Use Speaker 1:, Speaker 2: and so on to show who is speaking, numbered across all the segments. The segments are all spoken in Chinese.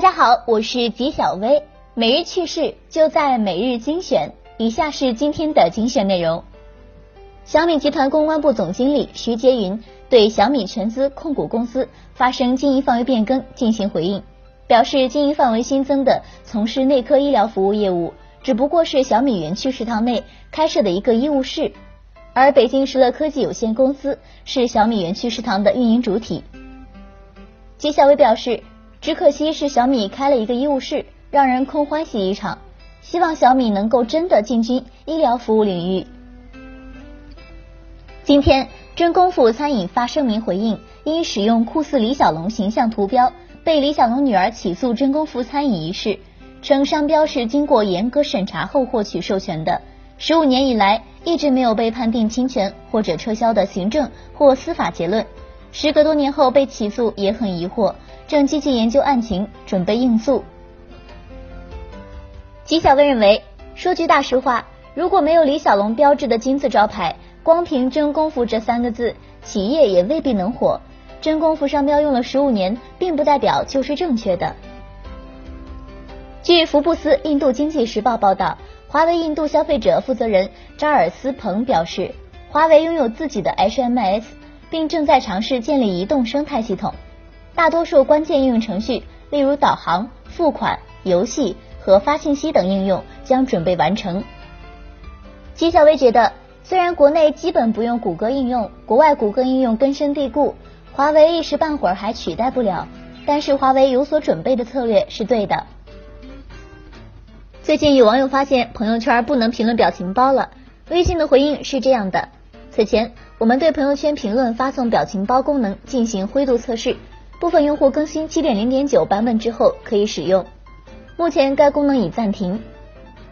Speaker 1: 大家好，我是吉小薇，每日趣事就在每日精选。以下是今天的精选内容：小米集团公关部总经理徐杰云对小米全资控股公司发生经营范围变更进行回应，表示经营范围新增的从事内科医疗服务业务，只不过是小米园区食堂内开设的一个医务室，而北京石乐科技有限公司是小米园区食堂的运营主体。吉小薇表示。只可惜是小米开了一个医务室，让人空欢喜一场。希望小米能够真的进军医疗服务领域。今天，真功夫餐饮发声明回应，因使用酷似李小龙形象图标，被李小龙女儿起诉真功夫餐饮一事，称商标是经过严格审查后获取授权的，十五年以来一直没有被判定侵权或者撤销的行政或司法结论。时隔多年后被起诉也很疑惑，正积极研究案情，准备应诉。纪晓薇认为，说句大实话，如果没有李小龙标志的金字招牌，光凭“真功夫”这三个字，企业也未必能火。真功夫商标用了十五年，并不代表就是正确的。据福布斯印度经济时报报道，华为印度消费者负责人扎尔斯彭表示，华为拥有自己的 HMS。并正在尝试建立移动生态系统，大多数关键应用程序，例如导航、付款、游戏和发信息等应用将准备完成。姬晓薇觉得，虽然国内基本不用谷歌应用，国外谷歌应用根深蒂固，华为一时半会儿还取代不了，但是华为有所准备的策略是对的。最近有网友发现朋友圈不能评论表情包了，微信的回应是这样的。此前，我们对朋友圈评论发送表情包功能进行灰度测试，部分用户更新七点零点九版本之后可以使用。目前该功能已暂停。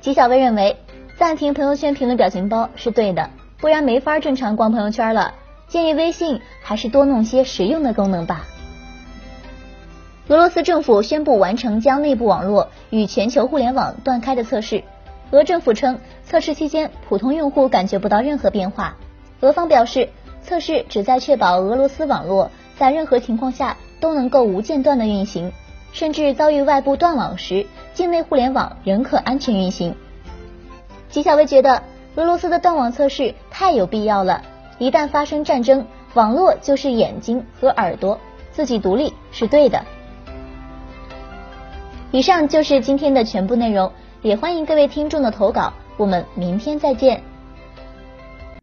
Speaker 1: 吉小薇认为，暂停朋友圈评论表情包是对的，不然没法正常逛朋友圈了。建议微信还是多弄些实用的功能吧。俄罗斯政府宣布完成将内部网络与全球互联网断开的测试。俄政府称，测试期间普通用户感觉不到任何变化。俄方表示，测试旨在确保俄罗斯网络在任何情况下都能够无间断的运行，甚至遭遇外部断网时，境内互联网仍可安全运行。纪晓薇觉得，俄罗斯的断网测试太有必要了。一旦发生战争，网络就是眼睛和耳朵，自己独立是对的。以上就是今天的全部内容，也欢迎各位听众的投稿，我们明天再见。